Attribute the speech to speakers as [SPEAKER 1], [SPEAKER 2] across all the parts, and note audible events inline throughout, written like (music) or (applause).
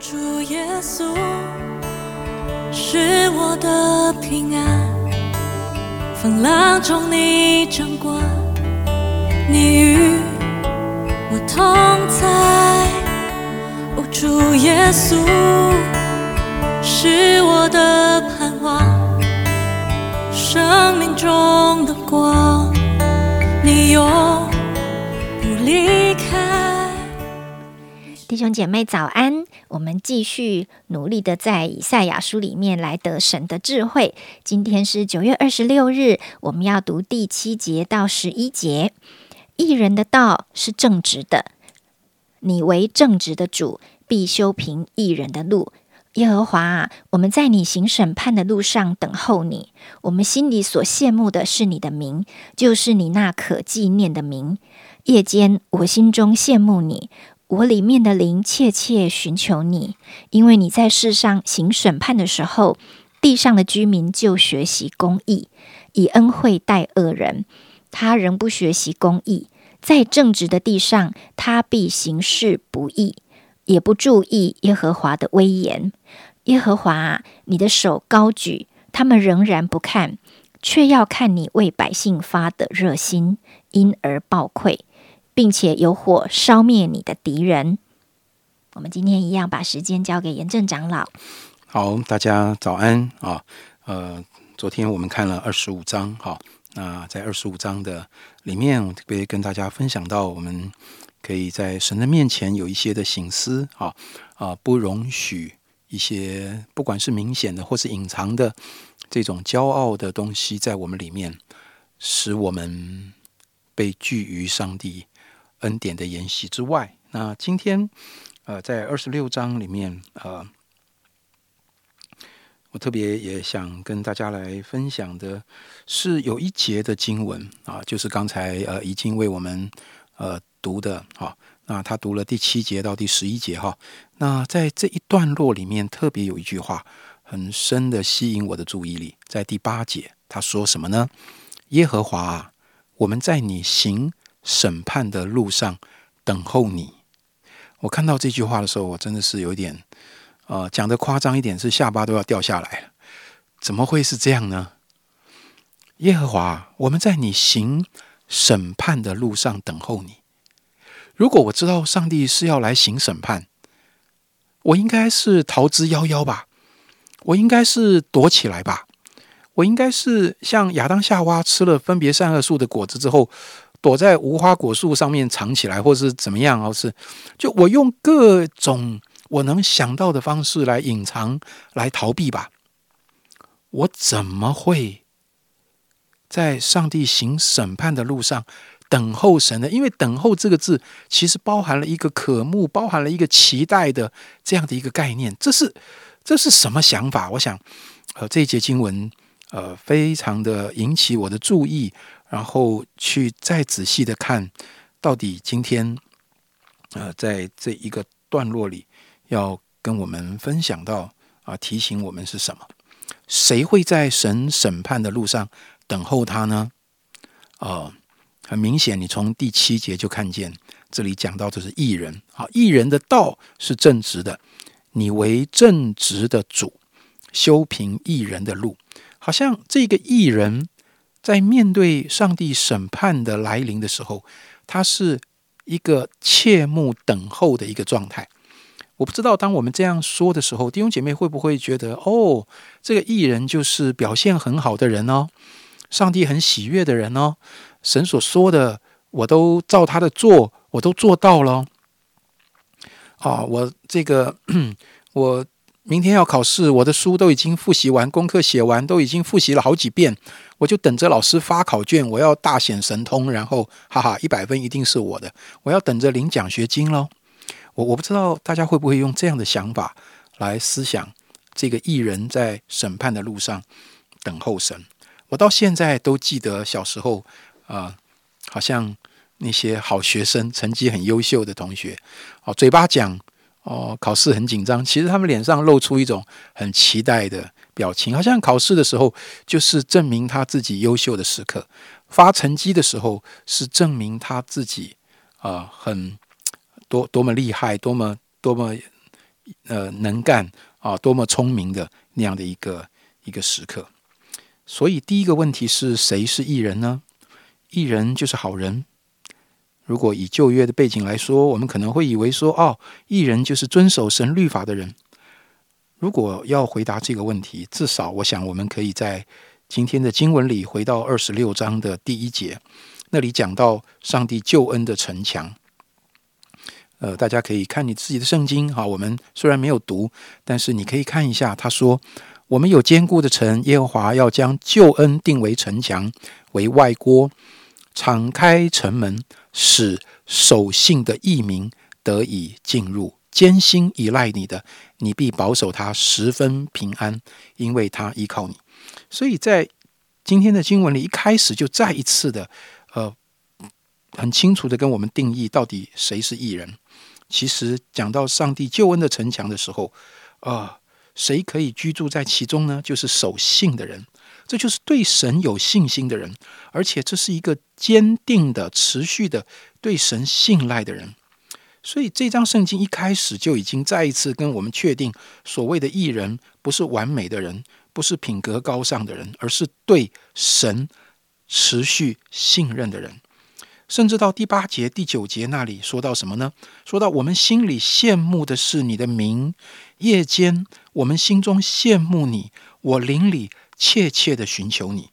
[SPEAKER 1] 主耶稣是我的平安，风浪中你掌管，你与我同在。哦，主耶稣是我的盼望，生命中的光，你永不离开。
[SPEAKER 2] 弟兄姐妹早安！我们继续努力的在以赛亚书里面来得神的智慧。今天是九月二十六日，我们要读第七节到十一节。艺人的道是正直的，你为正直的主，必修平艺人的路。耶和华啊，我们在你行审判的路上等候你。我们心里所羡慕的是你的名，就是你那可纪念的名。夜间，我心中羡慕你。我里面的灵切切寻求你，因为你在世上行审判的时候，地上的居民就学习公义，以恩惠待恶人。他仍不学习公义，在正直的地上，他必行事不义，也不注意耶和华的威严。耶和华啊，你的手高举，他们仍然不看，却要看你为百姓发的热心，因而暴愧。并且有火烧灭你的敌人。我们今天一样把时间交给严正长老。
[SPEAKER 3] 好，大家早安啊！呃，昨天我们看了二十五章，哈，那在二十五章的里面，我特别跟大家分享到，我们可以在神的面前有一些的醒思，啊啊，不容许一些不管是明显的或是隐藏的这种骄傲的东西在我们里面，使我们被拒于上帝。恩典的筵席之外，那今天，呃，在二十六章里面，呃，我特别也想跟大家来分享的是有一节的经文啊，就是刚才呃已经为我们呃读的哈，那他读了第七节到第十一节哈，那在这一段落里面，特别有一句话很深的吸引我的注意力，在第八节他说什么呢？耶和华，我们在你行。审判的路上等候你。我看到这句话的时候，我真的是有点，呃，讲的夸张一点，是下巴都要掉下来了。怎么会是这样呢？耶和华，我们在你行审判的路上等候你。如果我知道上帝是要来行审判，我应该是逃之夭夭吧？我应该是躲起来吧？我应该是像亚当夏娃吃了分别善恶树的果子之后。躲在无花果树上面藏起来，或是怎么样？哦，是就我用各种我能想到的方式来隐藏、来逃避吧。我怎么会在上帝行审判的路上等候神呢？因为“等候”这个字其实包含了一个渴慕，包含了一个期待的这样的一个概念。这是这是什么想法？我想，呃，这一节经文，呃，非常的引起我的注意。然后去再仔细的看，到底今天，呃，在这一个段落里，要跟我们分享到啊，提醒我们是什么？谁会在神审判的路上等候他呢？啊，很明显，你从第七节就看见，这里讲到的是艺人啊，艺人的道是正直的，你为正直的主，修平艺人的路，好像这个艺人。在面对上帝审判的来临的时候，他是一个切慕等候的一个状态。我不知道，当我们这样说的时候，弟兄姐妹会不会觉得，哦，这个艺人就是表现很好的人哦，上帝很喜悦的人哦，神所说的我都照他的做，我都做到了。啊，我这个 (clears throat) 我。明天要考试，我的书都已经复习完，功课写完，都已经复习了好几遍，我就等着老师发考卷，我要大显神通，然后哈哈，一百分一定是我的，我要等着领奖学金喽。我我不知道大家会不会用这样的想法来思想这个艺人在审判的路上等候神。我到现在都记得小时候啊，好像那些好学生，成绩很优秀的同学，哦，嘴巴讲。哦，考试很紧张，其实他们脸上露出一种很期待的表情，好像考试的时候就是证明他自己优秀的时刻，发成绩的时候是证明他自己啊很多多么厉害，多么多么呃能干啊，多么聪明的那样的一个一个时刻。所以第一个问题是谁是艺人呢？艺人就是好人。如果以旧约的背景来说，我们可能会以为说，哦，艺人就是遵守神律法的人。如果要回答这个问题，至少我想我们可以在今天的经文里回到二十六章的第一节，那里讲到上帝救恩的城墙。呃，大家可以看你自己的圣经哈。我们虽然没有读，但是你可以看一下。他说：“我们有坚固的城，耶和华要将救恩定为城墙，为外郭，敞开城门，使守信的义民得以进入。艰辛依赖你的，你必保守他十分平安，因为他依靠你。”所以在今天的经文里，一开始就再一次的呃，很清楚的跟我们定义到底谁是艺人。其实讲到上帝救恩的城墙的时候，啊，谁可以居住在其中呢？就是守信的人，这就是对神有信心的人，而且这是一个坚定的、持续的对神信赖的人。所以这张圣经一开始就已经再一次跟我们确定，所谓的艺人不是完美的人，不是品格高尚的人，而是对神持续信任的人。甚至到第八节、第九节那里说到什么呢？说到我们心里羡慕的是你的名，夜间我们心中羡慕你，我邻里切切的寻求你。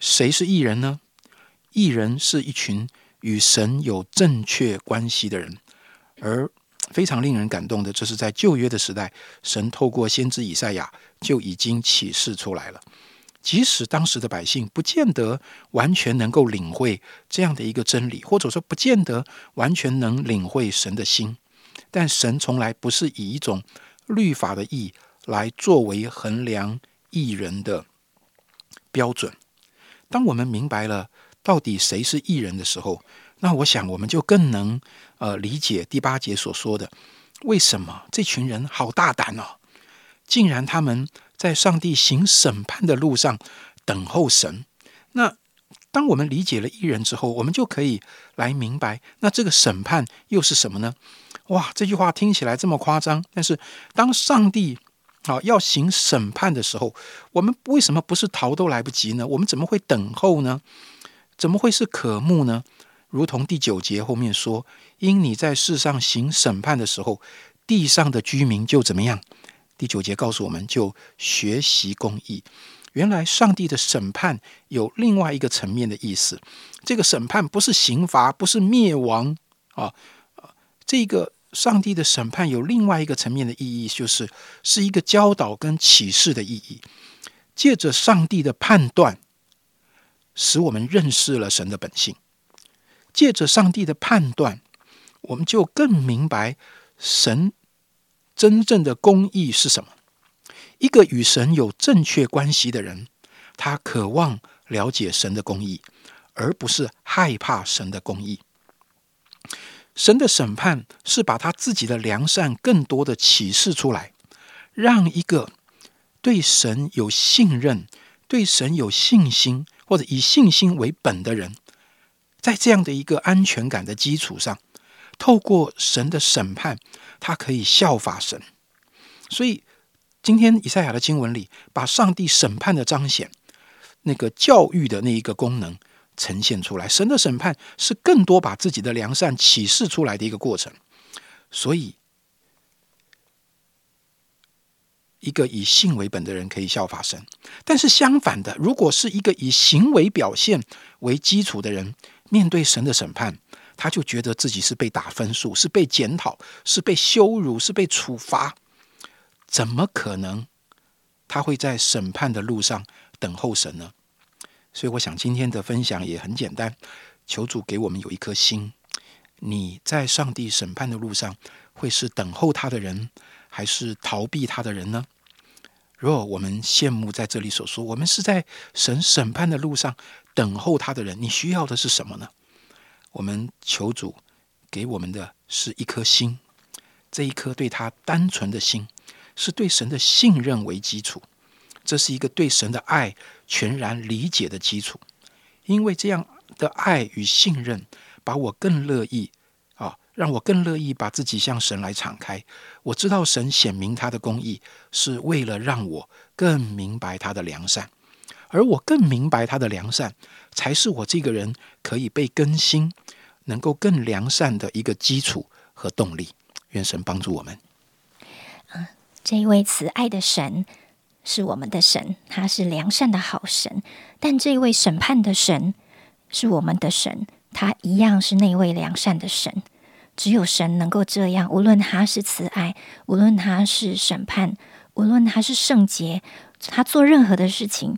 [SPEAKER 3] 谁是艺人呢？艺人是一群与神有正确关系的人，而非常令人感动的，这是在旧约的时代，神透过先知以赛亚就已经启示出来了。即使当时的百姓不见得完全能够领会这样的一个真理，或者说不见得完全能领会神的心，但神从来不是以一种律法的义来作为衡量义人的标准。当我们明白了到底谁是艺人的时候，那我想我们就更能呃理解第八节所说的：为什么这群人好大胆哦，竟然他们。在上帝行审判的路上等候神。那当我们理解了艺人之后，我们就可以来明白，那这个审判又是什么呢？哇，这句话听起来这么夸张，但是当上帝啊要行审判的时候，我们为什么不是逃都来不及呢？我们怎么会等候呢？怎么会是渴慕呢？如同第九节后面说：“因你在世上行审判的时候，地上的居民就怎么样？”第九节告诉我们，就学习公义。原来上帝的审判有另外一个层面的意思。这个审判不是刑罚，不是灭亡啊这个上帝的审判有另外一个层面的意义，就是是一个教导跟启示的意义。借着上帝的判断，使我们认识了神的本性。借着上帝的判断，我们就更明白神。真正的公义是什么？一个与神有正确关系的人，他渴望了解神的公义，而不是害怕神的公义。神的审判是把他自己的良善更多的启示出来，让一个对神有信任、对神有信心或者以信心为本的人，在这样的一个安全感的基础上，透过神的审判。他可以效法神，所以今天以赛亚的经文里，把上帝审判的彰显，那个教育的那一个功能呈现出来。神的审判是更多把自己的良善启示出来的一个过程。所以，一个以信为本的人可以效法神，但是相反的，如果是一个以行为表现为基础的人，面对神的审判。他就觉得自己是被打分数，是被检讨，是被羞辱，是被处罚，怎么可能他会在审判的路上等候神呢？所以，我想今天的分享也很简单，求主给我们有一颗心。你在上帝审判的路上，会是等候他的人，还是逃避他的人呢？若我们羡慕在这里所说，我们是在神审判的路上等候他的人，你需要的是什么呢？我们求主给我们的是一颗心，这一颗对他单纯的心，是对神的信任为基础。这是一个对神的爱全然理解的基础。因为这样的爱与信任，把我更乐意啊，让我更乐意把自己向神来敞开。我知道神显明他的公义，是为了让我更明白他的良善，而我更明白他的良善，才是我这个人可以被更新、能够更良善的一个基础和动力。愿神帮助我们。
[SPEAKER 2] 这一位慈爱的神是我们的神，他是良善的好神。但这位审判的神是我们的神，他一样是那位良善的神。只有神能够这样，无论他是慈爱，无论他是审判，无论他是圣洁，他做任何的事情，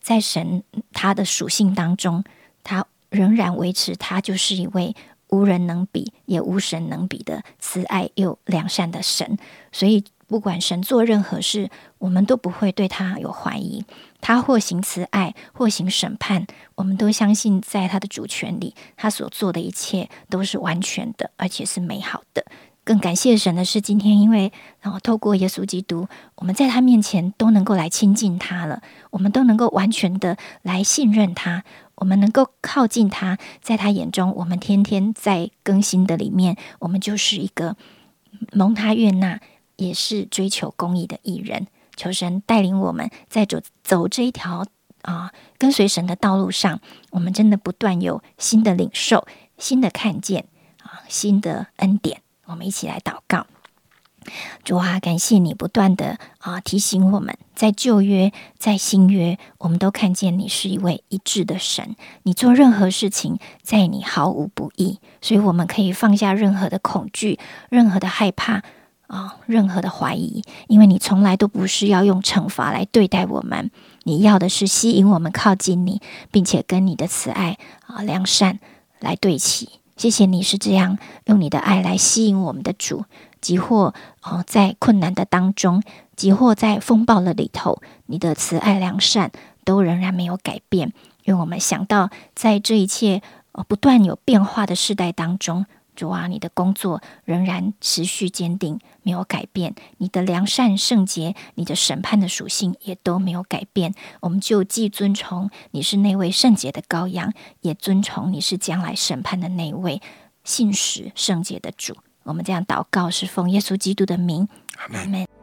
[SPEAKER 2] 在神他的属性当中，他仍然维持他就是一位无人能比也无神能比的慈爱又良善的神。所以。不管神做任何事，我们都不会对他有怀疑。他或行慈爱，或行审判，我们都相信在他的主权里，他所做的一切都是完全的，而且是美好的。更感谢神的是，今天因为然后透过耶稣基督，我们在他面前都能够来亲近他了，我们都能够完全的来信任他，我们能够靠近他，在他眼中，我们天天在更新的里面，我们就是一个蒙他悦纳。也是追求公义的艺人，求神带领我们在走走这一条啊跟随神的道路上，我们真的不断有新的领受、新的看见啊、新的恩典。我们一起来祷告，主啊，感谢你不断的啊提醒我们，在旧约、在新约，我们都看见你是一位一致的神，你做任何事情，在你毫无不义，所以我们可以放下任何的恐惧、任何的害怕。啊，任何的怀疑，因为你从来都不是要用惩罚来对待我们，你要的是吸引我们靠近你，并且跟你的慈爱啊良善来对齐。谢谢你是这样用你的爱来吸引我们的主，即或哦在困难的当中，即或在风暴的里头，你的慈爱良善都仍然没有改变。因为我们想到在这一切呃不断有变化的时代当中。主啊，你的工作仍然持续坚定，没有改变；你的良善圣洁，你的审判的属性也都没有改变。我们就既尊崇你是那位圣洁的羔羊，也尊崇你是将来审判的那位信实圣洁的主。我们这样祷告，是奉耶稣基督的名，阿门。